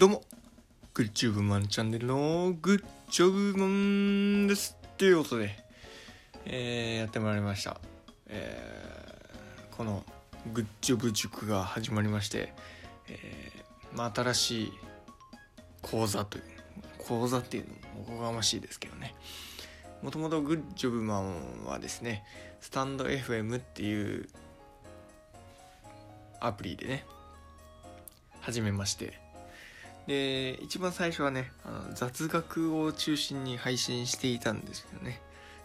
どうも、グッジョブマンチャンネルのグッジョブマンです。ということで、えー、やってまいりました。えー、このグッジョブ塾が始まりまして、えー、まあ新しい講座という、講座っていうのもおこがましいですけどね。もともとグッジョブマンはですね、スタンド FM っていうアプリでね、始めましてで一番最初はねあの雑学を中心に配信していたんですけどね。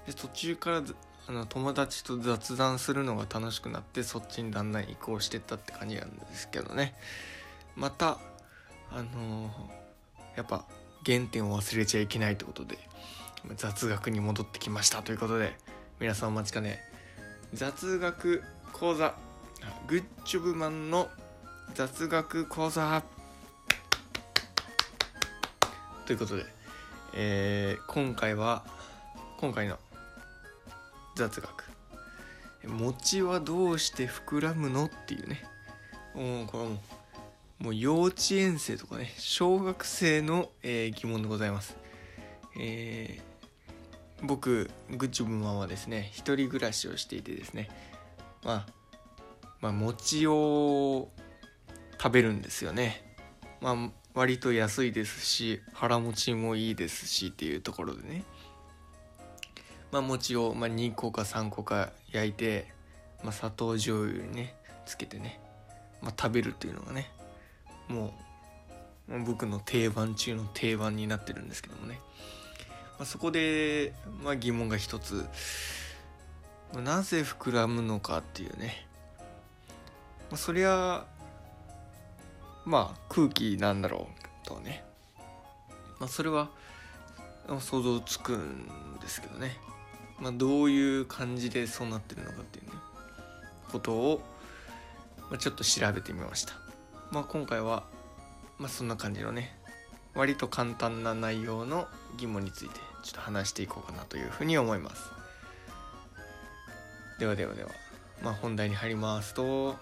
で途中からあの友達と雑談するのが楽しくなってそっちにだんだん移行してったって感じなんですけどね。またあのー、やっぱ原点を忘れちゃいけないってことで雑学に戻ってきましたということで皆さんお待ちかね。雑学講座グッジョブマンの雑学講座ということで、えー、今回は今回の雑学。餅はどうして膨らむのっていうね。もうこれももう幼稚園生とかね小学生の、えー、疑問でございます。えー、僕グッジョブマンはですね一人暮らしをしていてですね。まあまあ餅を食べるんですよね。まあ割と安いですし腹持ちもいいですしっていうところでね。まあ餅を、まあ、2個か3個か焼いて、まあ、砂糖醤油にねつけてね、まあ、食べるっていうのがねもう僕の定番中の定番になってるんですけどもね、まあ、そこで、まあ、疑問が一つ。まなぜ膨らむのかっていうね、まあ、そりゃまあ空気なんだろうとね、まあ、それは想像つくんですけどね、まあ、どういう感じでそうなってるのかっていうね。ことを、まあ、ちょっと調べてみました、まあ、今回は、まあ、そんな感じのね。割と簡単な内容の疑問についてちょっと話していこうかなというふうに思います。ではではでは、まあ、本題に入りますと。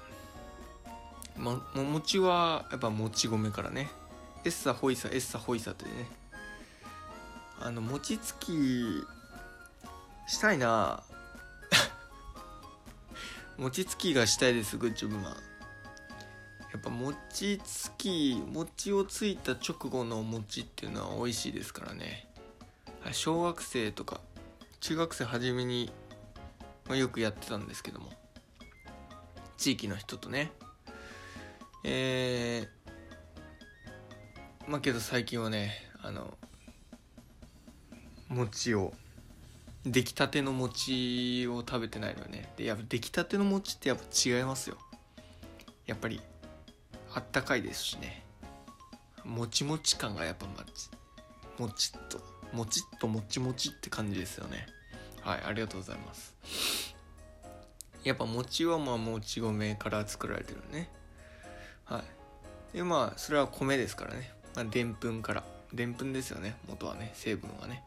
ま、も餅はやっぱもち米からね。エッサホイサエッサホイサってね。あの餅つきしたいな。餅つきがしたいですグッジョブマン。やっぱ餅つき餅をついた直後の餅っていうのは美味しいですからね。小学生とか中学生初めに、まあ、よくやってたんですけども。地域の人とね。えー、まあけど最近はねあの餅を出来たての餅を食べてないのよね。でやっぱ出来たての餅ってやっぱ違いますよ。やっぱりあったかいですしね。もちもち感がやっぱまちもちっともちっともちもちって感じですよね。はいありがとうございます。やっぱ餅はまあもち米から作られてるね。はい。でまあそれは米ですからね。でんぷんから。でんぷんですよね元はね成分はね。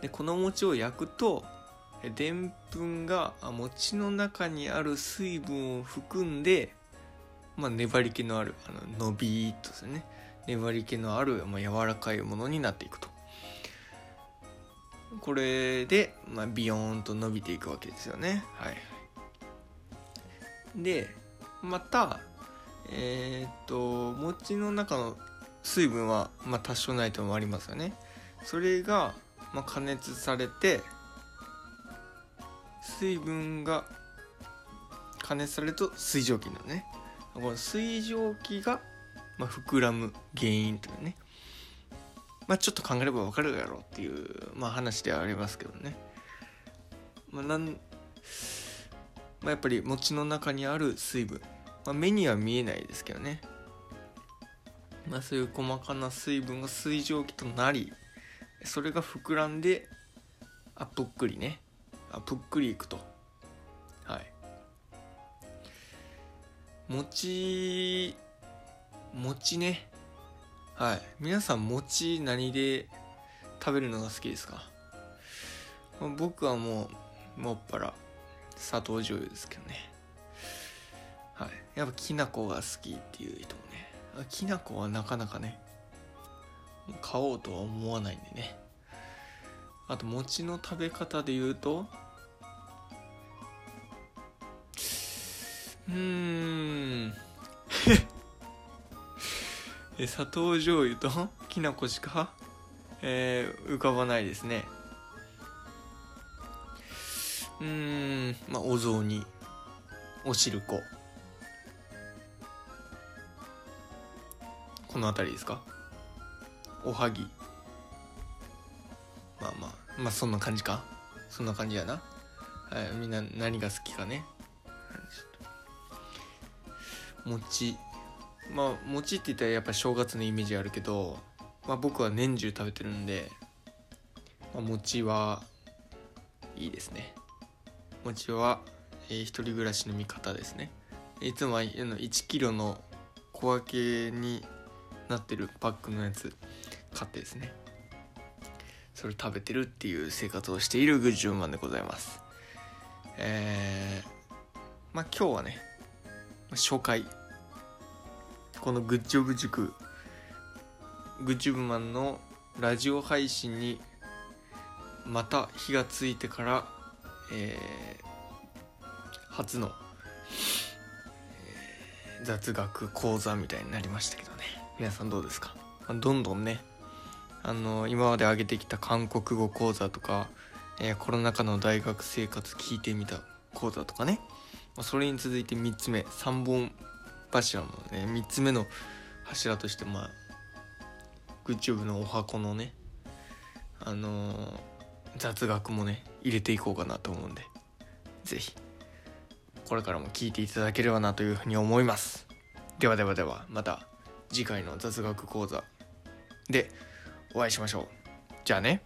でこの餅を焼くとでんぷんが餅の中にある水分を含んで、まあ、粘り気のあるあの伸びっとですね。粘り気のある、まあ、柔らかいものになっていくと。これで、まあ、ビヨーンと伸びていくわけですよね。はい。でまたえー、っと餅の中の水分は、まあ、多少ないともありますよね。それが、まあ、加熱されて水分が加熱されると水蒸気になるね。この水蒸気が、まあ、膨らむ原因というね。まあちょっと考えれば分かるやろうっていう、まあ、話ではありますけどね。まあなんまあ、やっぱり餅の中にある水分、まあ、目には見えないですけどね、まあ、そういう細かな水分が水蒸気となりそれが膨らんであぷっくりね。あぷっくりいくと。はい。餅餅ね。はい。皆さん餅何で食べるのが好きですか、僕はもうもっぱら。砂糖醤油ですけどね。はい。やっぱきな粉が好きっていう人もね。きな粉はなかなかね買おうとは思わないんでね。あと餅の食べ方で言うとうーん。え砂糖醤油ときな粉しか、えー、浮かばないですね。うんまあお雑煮。おしるここの辺りですか？おはぎ。まあまあまあそんな感じか？そんな感じやな、はい、みんな何が好きかね。餅。まあ餅って言ったらやっぱ正月のイメージあるけど、まあ、僕は年中食べてるんで、まあ、餅はいいですね。餅は、えー、一人暮らしの味方ですね。いつもは1キロの小分けになってるパックのやつ買ってですね。それ食べてるっていう生活をしているグッジュマンでございます。えー、まあ今日はね初回。このグッジョブ塾グッジョブマンのラジオ配信にまた火がついてから、えー、初の、えー、雑学講座みたいになりましたけどね。皆さんどうですか？どんどんねあの今まで上げてきた韓国語講座とか、えー、コロナ禍の大学生活聞いてみた講座とかね、まそれに続いて3つ目3本柱のね3つ目の柱としてまあグッジョブのお箱のねあのー、雑学もね入れていこうかなと思うんで是非これからも聞いていただければなというふうに思います。ではではではまた次回の雑学講座でお会いしましょう。じゃあね。